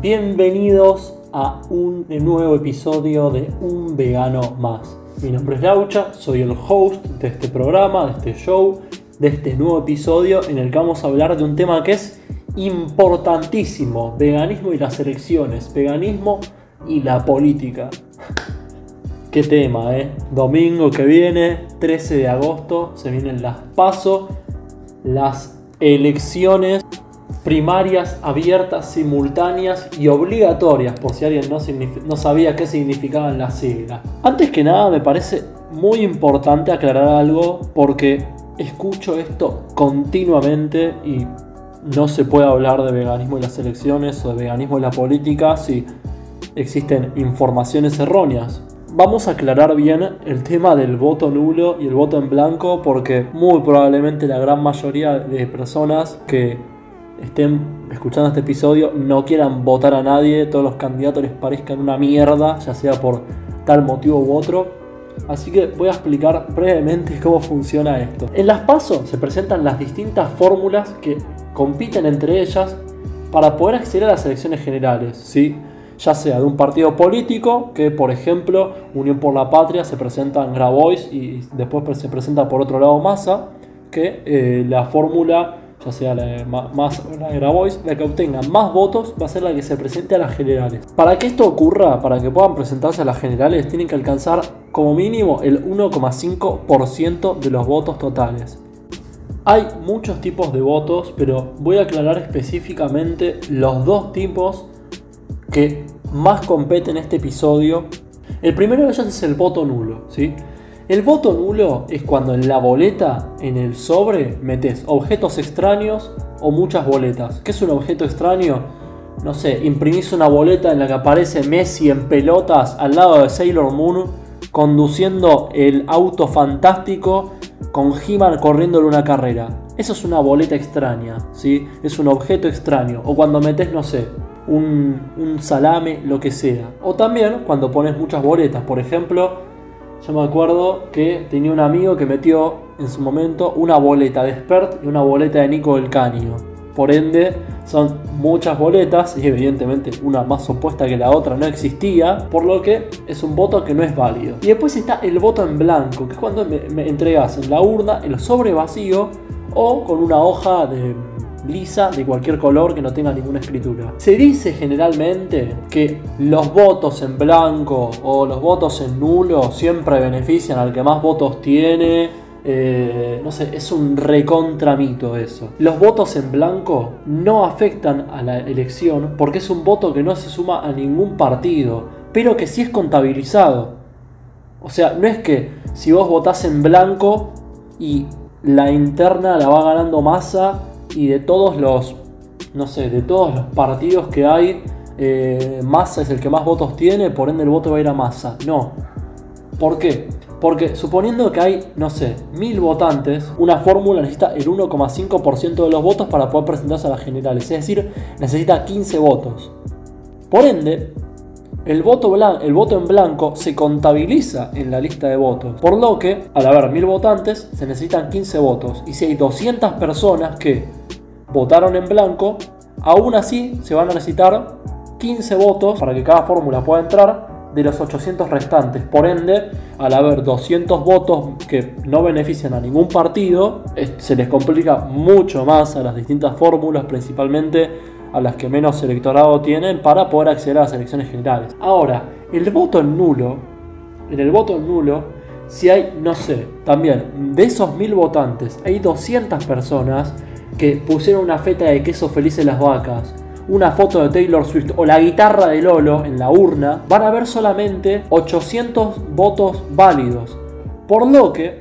Bienvenidos a un nuevo episodio de Un Vegano Más. Mi nombre es Laucha, soy el host de este programa, de este show, de este nuevo episodio en el que vamos a hablar de un tema que es importantísimo, veganismo y las elecciones, veganismo y la política. Qué tema, ¿eh? Domingo que viene, 13 de agosto, se vienen las PASO, las elecciones primarias abiertas, simultáneas y obligatorias, por si alguien no, no sabía qué significaban las siglas. Antes que nada, me parece muy importante aclarar algo porque escucho esto continuamente y no se puede hablar de veganismo en las elecciones o de veganismo en la política si existen informaciones erróneas. Vamos a aclarar bien el tema del voto nulo y el voto en blanco porque muy probablemente la gran mayoría de personas que estén escuchando este episodio no quieran votar a nadie, todos los candidatos les parezcan una mierda, ya sea por tal motivo u otro. Así que voy a explicar brevemente cómo funciona esto. En las pasos se presentan las distintas fórmulas que compiten entre ellas para poder acceder a las elecciones generales, ¿sí? ya sea de un partido político, que por ejemplo Unión por la Patria se presenta en Grabois y después se presenta por otro lado Massa, que eh, la fórmula, ya sea la más, la de Grabois, la que obtenga más votos va a ser la que se presente a las generales. Para que esto ocurra, para que puedan presentarse a las generales, tienen que alcanzar como mínimo el 1,5% de los votos totales. Hay muchos tipos de votos, pero voy a aclarar específicamente los dos tipos que más competen en este episodio. El primero de ellos es el voto nulo, ¿sí? El voto nulo es cuando en la boleta, en el sobre, metes objetos extraños o muchas boletas. ¿Qué es un objeto extraño? No sé, imprimís una boleta en la que aparece Messi en pelotas al lado de Sailor Moon conduciendo el auto fantástico con He-Man corriéndole una carrera. Eso es una boleta extraña, ¿sí? Es un objeto extraño. O cuando metes, no sé, un, salame, lo que sea. O también cuando pones muchas boletas. Por ejemplo, yo me acuerdo que tenía un amigo que metió en su momento una boleta de Spert y una boleta de Nico del Caño. Por ende, son muchas boletas y evidentemente una más opuesta que la otra no existía, por lo que es un voto que no es válido. Y después está el voto en blanco, que es cuando me, me entregas en la urna el sobre vacío o con una hoja de lisa de cualquier color que no tenga ninguna escritura. Se dice generalmente que los votos en blanco o los votos en nulo siempre benefician al que más votos tiene. Eh, no sé, es un recontramito eso. Los votos en blanco no afectan a la elección porque es un voto que no se suma a ningún partido, pero que sí es contabilizado. O sea, no es que si vos votás en blanco y la interna la va ganando masa y de todos los, no sé, de todos los partidos que hay, eh, Massa es el que más votos tiene, por ende el voto va a ir a Massa. No. ¿Por qué? Porque suponiendo que hay, no sé, mil votantes, una fórmula necesita el 1,5% de los votos para poder presentarse a las generales. Es decir, necesita 15 votos. Por ende, el voto, en blanco se contabiliza en la lista de votos. Por lo que, al haber mil votantes, se necesitan 15 votos. Y si hay 200 personas que votaron en blanco, aún así se van a necesitar 15 votos para que cada fórmula pueda entrar de los 800 restantes. Por ende, al haber 200 votos que no benefician a ningún partido, se les complica mucho más a las distintas fórmulas, principalmente a las que menos electorado tienen, para poder acceder a las elecciones generales. Ahora, el voto nulo, en el voto nulo, si hay, no sé, también de esos mil votantes, hay 200 personas que pusieron una feta de queso feliz en las vacas, una foto de Taylor Swift o la guitarra de Lolo en la urna, van a haber solamente 800 votos válidos. Por lo que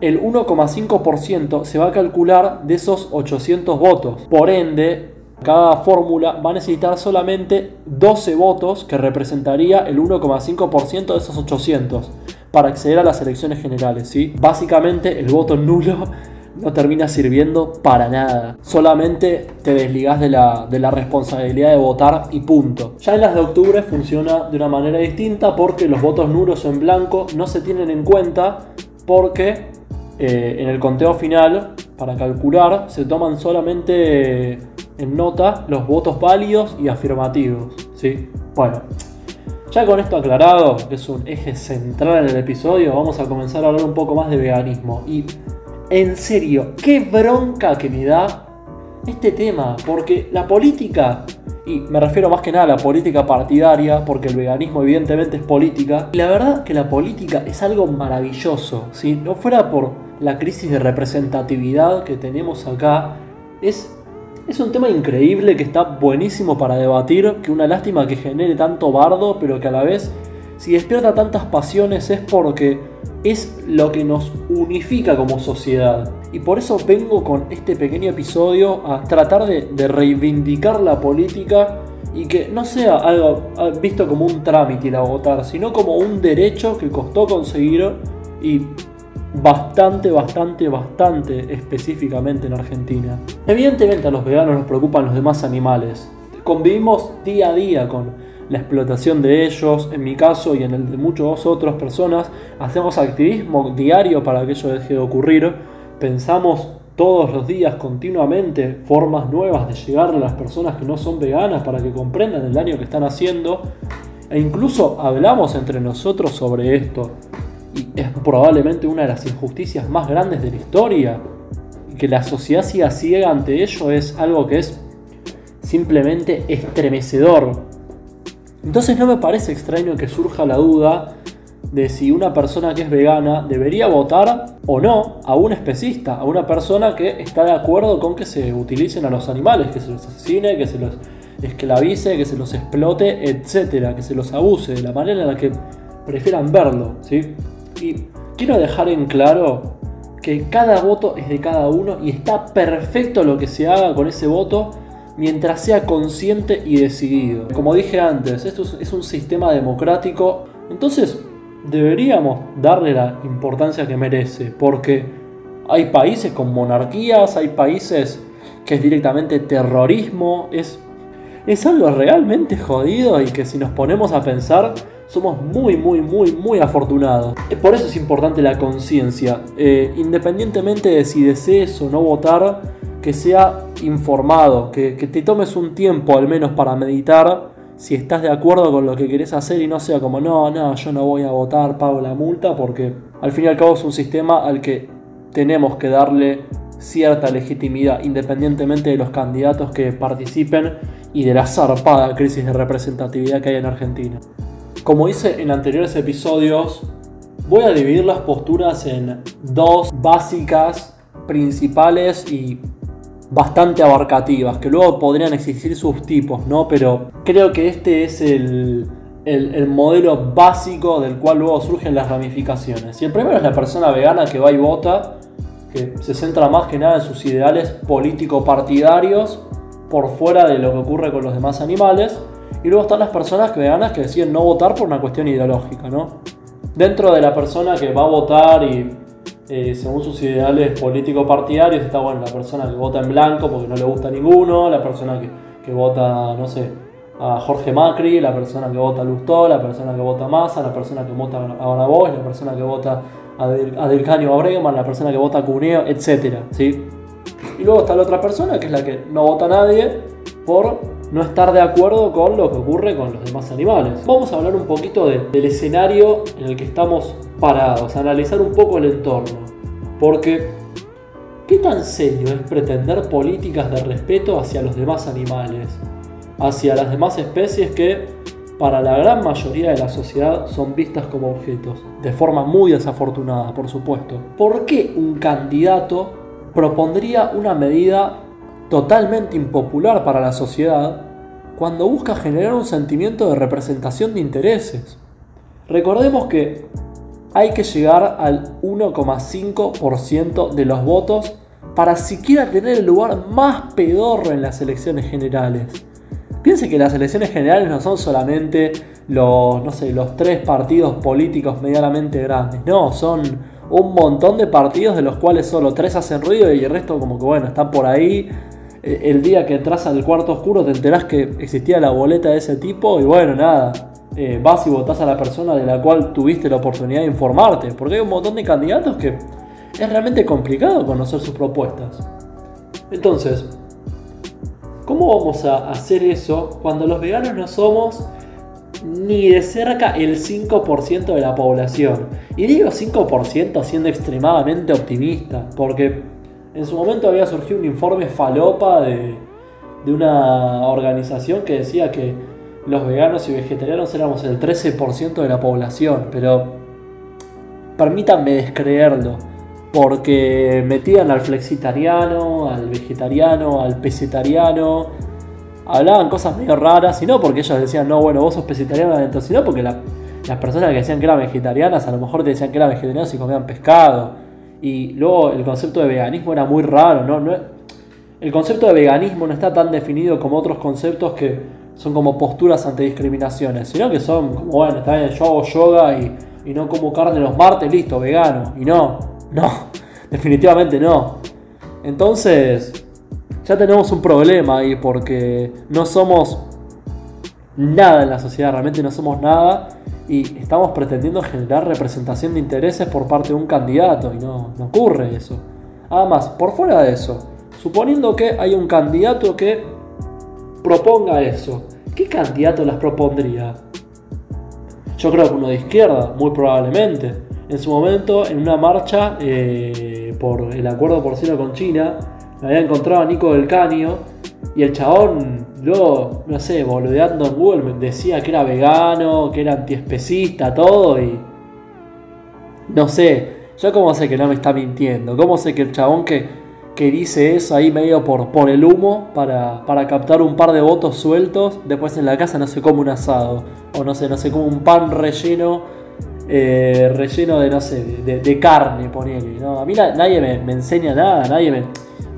el 1,5% se va a calcular de esos 800 votos. Por ende, cada fórmula va a necesitar solamente 12 votos, que representaría el 1,5% de esos 800, para acceder a las elecciones generales. ¿sí? Básicamente, el voto nulo no termina sirviendo para nada. Solamente te desligas de la, de la, responsabilidad de votar y punto. Ya en las de octubre funciona de una manera distinta porque los votos nulos en blanco no se tienen en cuenta porque eh, en el conteo final, para calcular, se toman solamente en nota los votos válidos y afirmativos. ¿sí? Bueno, ya con esto aclarado, que es un eje central en el episodio, vamos a comenzar a hablar un poco más de veganismo. Y en serio, qué bronca que me da este tema, porque la política, y me refiero más que nada a la política partidaria, porque el veganismo evidentemente es política, y la verdad que la política es algo maravilloso, si no fuera por la crisis de representatividad que tenemos acá, es es un tema increíble que está buenísimo para debatir, que una lástima que genere tanto bardo, pero que a la vez, si despierta tantas pasiones es porque es lo que nos unifica como sociedad. Y por eso vengo con este pequeño episodio a tratar de, reivindicar la política y que no sea algo ah, visto como un trámite ir a votar, sino como un derecho que costó conseguir y bastante, bastante, bastante específicamente en Argentina. Evidentemente a los veganos nos preocupan los demás animales. Convivimos día a día con la explotación de ellos, en mi caso y en el de muchas otras personas, hacemos activismo diario para que eso deje de ocurrir, pensamos todos los días continuamente formas nuevas de llegar a las personas que no son veganas para que comprendan el daño que están haciendo e incluso hablamos entre nosotros sobre esto es probablemente una de las injusticias más grandes de la historia. Y que la sociedad siga ciega ante ello es algo que es simplemente estremecedor. Entonces no me parece extraño que surja la duda de si una persona que es vegana debería votar o no a un especista, a una persona que está de acuerdo con que se utilicen a los animales, que se los asesine, que se los esclavice, que se los explote, etcétera, que se los abuse de la manera en la que prefieran verlo, ¿sí? Y quiero dejar en claro que cada voto es de cada uno y está perfecto lo que se haga con ese voto mientras sea consciente y decidido. Como dije antes, esto es un sistema democrático, entonces deberíamos darle la importancia que merece, porque hay países con monarquías, hay países que es directamente terrorismo, es, es algo realmente jodido y que si nos ponemos a pensar somos muy, muy, muy, muy afortunados. Por eso es importante la conciencia. Eh, independientemente de si desees o no votar, que sea informado, que, te tomes un tiempo al menos para meditar si estás de acuerdo con lo que querés hacer y no sea como, no, no, yo no voy a votar, pago la multa, porque al fin y al cabo es un sistema al que tenemos que darle cierta legitimidad, independientemente de los candidatos que participen y de la zarpada crisis de representatividad que hay en Argentina. Como hice en anteriores episodios, voy a dividir las posturas en dos básicas, principales y bastante abarcativas, que luego podrían existir sus tipos, ¿no? Pero creo que este es el, modelo básico del cual luego surgen las ramificaciones. Y el primero es la persona vegana que va y vota, que se centra más que nada en sus ideales político-partidarios por fuera de lo que ocurre con los demás animales. Y luego están las personas veganas que deciden no votar por una cuestión ideológica, ¿no? Dentro de la persona que va a votar y eh, según sus ideales políticos partidarios está bueno la persona que vota en blanco porque no le gusta ninguno, la persona que, que vota, no sé, a Jorge Macri, la persona que vota a Lustó, la persona que vota a Massa, la persona que vota a Bonaboy, la persona que vota a, Del, a a la persona que vota a Cuneo, etc. ¿sí? Y luego está la otra persona que es la que no vota a nadie por no estar de acuerdo con lo que ocurre con los demás animales. Vamos a hablar un poquito del escenario en el que estamos parados, analizar un poco el entorno. Porque, ¿qué tan serio es pretender políticas de respeto hacia los demás animales? Hacia las demás especies que, para la gran mayoría de la sociedad, son vistas como objetos. De forma muy desafortunada, por supuesto. ¿Por qué un candidato propondría una medida totalmente impopular para la sociedad cuando busca generar un sentimiento de representación de intereses. Recordemos que hay que llegar al 1,5% de los votos para siquiera tener el lugar más pedorro en las elecciones generales. Piense que las elecciones generales no son solamente los, no sé, los tres partidos políticos medianamente grandes, no, son un montón de partidos de los cuales solo tres hacen ruido y el resto como que bueno, están por ahí el día que entras al cuarto oscuro te enterás que existía la boleta de ese tipo y bueno, nada, eh, vas y votás a la persona de la cual tuviste la oportunidad de informarte, porque hay un montón de candidatos que es realmente complicado conocer sus propuestas. Entonces, ¿Cómo vamos a hacer eso cuando los veganos no somos ni de cerca el 5% de la población? Y digo 5% siendo extremadamente optimista, porque en su momento había surgido un informe falopa de, una organización que decía que los veganos y vegetarianos éramos el 13% de la población, pero permítanme descreerlo, porque metían al flexitariano, al vegetariano, al pesetariano, hablaban cosas medio raras, y no porque ellos decían, no, bueno, vos sos pesetariano adentro, sino porque las personas que decían que eran vegetarianas a lo mejor te decían que eran vegetarianos y comían pescado. Y luego el concepto de veganismo era muy raro, ¿no? no el concepto de veganismo no está tan definido como otros conceptos que son como posturas ante discriminaciones, sino que son como, bueno, está bien, yo hago yoga y y no como carne los martes, listo, vegano. Y no, no, definitivamente no. Entonces, ya tenemos un problema ahí porque no somos nada en la sociedad, realmente no somos nada y estamos pretendiendo generar representación de intereses por parte de un candidato y no, no ocurre eso. Además, por fuera de eso, suponiendo que hay un candidato que proponga eso, ¿qué candidato las propondría? Yo creo que uno de izquierda, muy probablemente. En su momento, en una marcha eh, por el acuerdo porcino con China, me había encontrado a Nico del Caño y el chabón, luego, no sé, boludeando en Google, me decía que era vegano, que era antiespecista, todo y. No sé, yo cómo sé que no me está mintiendo, cómo sé que el chabón que que dice eso ahí medio por, por el humo para, captar un par de votos sueltos. Después en la casa no se come un asado. O no sé, no se come un pan relleno. Eh, relleno de, no sé, de, carne, ponele. ¿no? A mí nadie me, enseña nada, nadie me,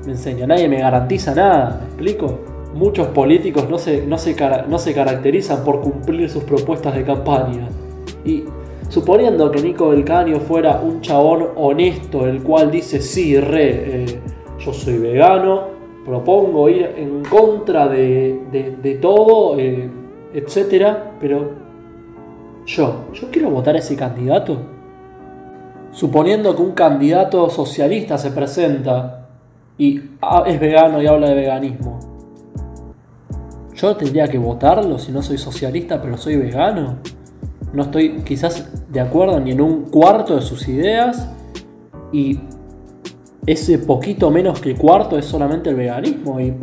enseña, nadie me garantiza nada. ¿Me explico? Muchos políticos no se, no, se, no se caracterizan por cumplir sus propuestas de campaña. Y suponiendo que Nico del Caño fuera un chabón honesto, el cual dice sí, re, eh, yo soy vegano, propongo ir en contra de, todo, eh, etcétera, pero yo, yo quiero votar a ese candidato. Suponiendo que un candidato socialista se presenta y es vegano y habla de veganismo, ¿yo tendría que votarlo si no soy socialista pero soy vegano? No estoy quizás de acuerdo ni en un cuarto de sus ideas y ese poquito menos que cuarto es solamente el veganismo. Y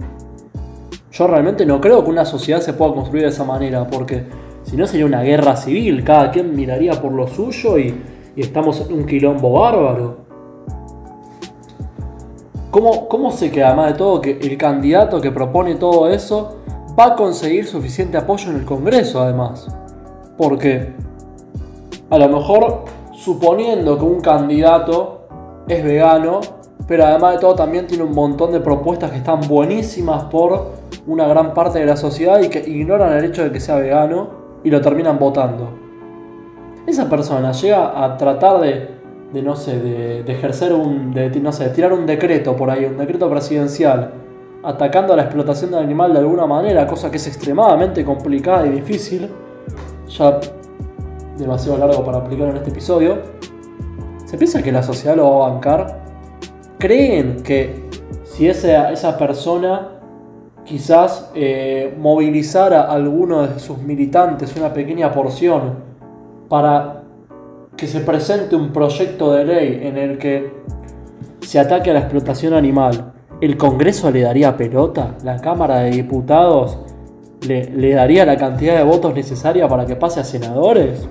yo realmente no creo que una sociedad se pueda construir de esa manera, porque si no sería una guerra civil, cada quien miraría por lo suyo y, estamos en un quilombo bárbaro. ¿Cómo, ¿Cómo sé que además de todo que el candidato que propone todo eso va a conseguir suficiente apoyo en el Congreso además? Porque a lo mejor suponiendo que un candidato es vegano, pero además de todo también tiene un montón de propuestas que están buenísimas por una gran parte de la sociedad y que ignoran el hecho de que sea vegano y lo terminan votando. Esa persona llega a tratar de, no sé, de, ejercer un, no sé, de tirar un decreto por ahí, un decreto presidencial, atacando a la explotación del animal de alguna manera, cosa que es extremadamente complicada y difícil, ya demasiado largo para aplicar en este episodio. ¿Se piensa que la sociedad lo va a bancar? creen que si esa, esa persona quizás eh, movilizara a alguno de sus militantes, una pequeña porción, para que se presente un proyecto de ley en el que se ataque a la explotación animal, ¿el Congreso le daría pelota? ¿La Cámara de Diputados le, daría la cantidad de votos necesaria para que pase a senadores?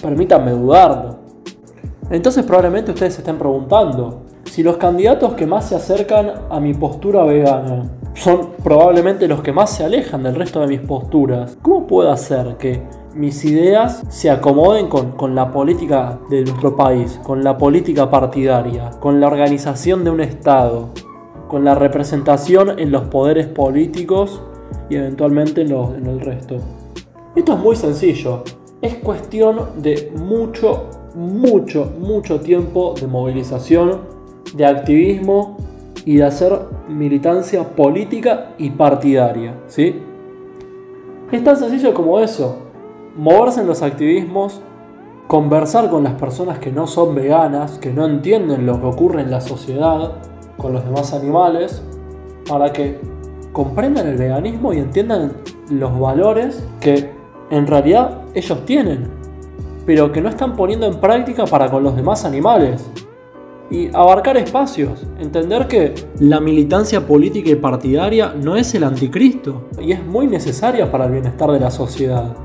Permítanme dudarlo. Entonces probablemente ustedes se estén preguntando, si los candidatos que más se acercan a mi postura vegana son probablemente los que más se alejan del resto de mis posturas, ¿cómo puedo hacer que mis ideas se acomoden con, la política de nuestro país, con la política partidaria, con la organización de un Estado, con la representación en los poderes políticos y eventualmente en, el resto? Esto es muy sencillo. Es cuestión de mucho, mucho, mucho tiempo de movilización de activismo y de hacer militancia política y partidaria. ¿sí? Es tan sencillo como eso. Moverse en los activismos, conversar con las personas que no son veganas, que no entienden lo que ocurre en la sociedad con los demás animales, para que comprendan el veganismo y entiendan los valores que en realidad ellos tienen, pero que no están poniendo en práctica para con los demás animales. Y abarcar espacios, entender que la militancia política y partidaria no es el anticristo y es muy necesaria para el bienestar de la sociedad.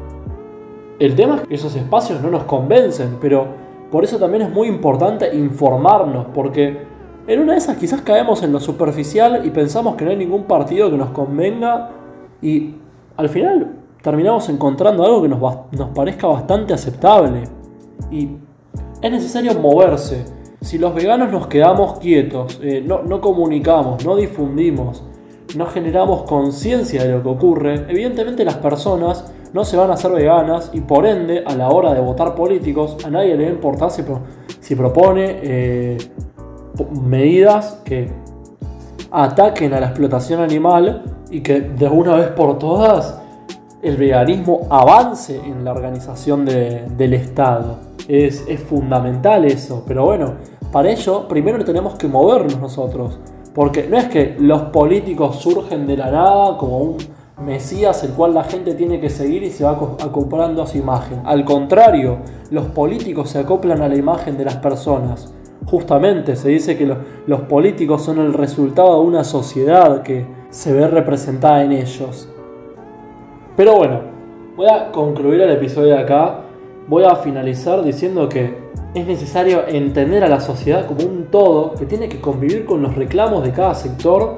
El tema es que esos espacios no nos convencen, pero por eso también es muy importante informarnos, porque en una de esas quizás caemos en lo superficial y pensamos que no hay ningún partido que nos convenga y al final terminamos encontrando algo que nos, parezca bastante aceptable. Y es necesario moverse. Si los veganos nos quedamos quietos, eh, no, comunicamos, no difundimos, no generamos conciencia de lo que ocurre, evidentemente las personas no se van a hacer veganas y por ende a la hora de votar políticos a nadie le va a importar si, propone eh, medidas que ataquen a la explotación animal y que de una vez por todas el veganismo avance en la organización del Estado. Es, es fundamental eso, pero bueno, para ello primero tenemos que movernos nosotros, porque no es que los políticos surgen de la nada como un Mesías el cual la gente tiene que seguir y se va acoplando a su imagen. Al contrario, los políticos se acoplan a la imagen de las personas. Justamente se dice que los políticos son el resultado de una sociedad que se ve representada en ellos. Pero bueno, voy a concluir el episodio de acá. Voy a finalizar diciendo que es necesario entender a la sociedad como un todo que tiene que convivir con los reclamos de cada sector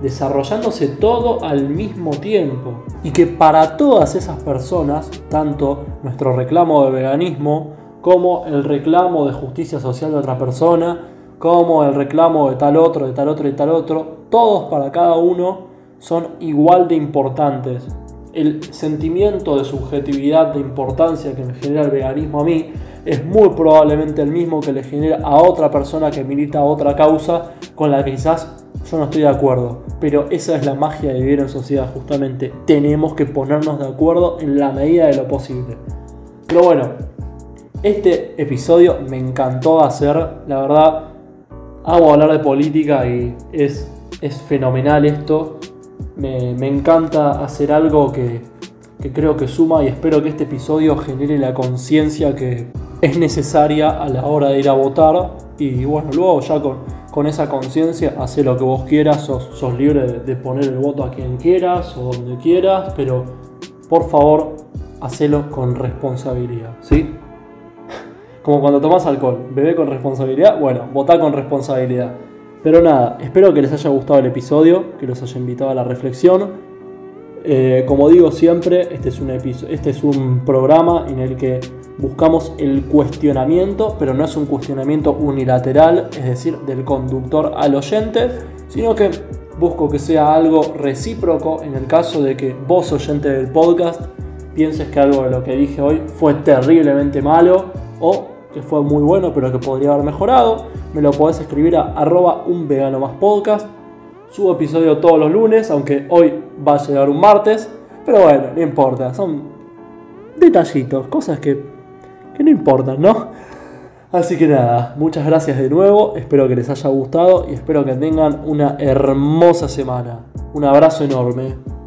desarrollándose todo al mismo tiempo. Y que para todas esas personas, tanto nuestro reclamo de veganismo, como el reclamo de justicia social de otra persona, como el reclamo de tal otro, de tal otro y tal otro, todos para cada uno son igual de importantes. El sentimiento de subjetividad, de importancia que me genera el veganismo a mí, es muy probablemente el mismo que le genera a otra persona que milita otra causa con la que quizás yo no estoy de acuerdo, pero esa es la magia de vivir en sociedad, justamente. Tenemos que ponernos de acuerdo en la medida de lo posible. Pero bueno, este episodio me encantó hacer, la verdad. Amo hablar de política y es, es fenomenal esto. Me, encanta hacer algo que, que creo que suma y espero que este episodio genere la conciencia que es necesaria a la hora de ir a votar. Y bueno, luego ya con, con esa conciencia, hace lo que vos quieras, sos, libre de, poner el voto a quien quieras o donde quieras, pero por favor, hacelo con responsabilidad, ¿sí? Como cuando tomas alcohol, bebé con responsabilidad, bueno, votá con responsabilidad. Pero nada, espero que les haya gustado el episodio, que los haya invitado a la reflexión. Eh, como digo siempre, este es, un este es un programa en el que buscamos el cuestionamiento, pero no es un cuestionamiento unilateral, es decir, del conductor al oyente, sino que busco que sea algo recíproco en el caso de que vos, oyente del podcast, pienses que algo de lo que dije hoy fue terriblemente malo o que fue muy bueno pero que podría haber mejorado, me lo podés escribir a arroba un vegano más. Subo episodio todos los lunes, aunque hoy va a llegar un martes, pero bueno, no importa, son detallitos, cosas que que no importa, ¿no? Así que nada, muchas gracias de nuevo, espero que les haya gustado y espero que tengan una hermosa semana. Un abrazo enorme.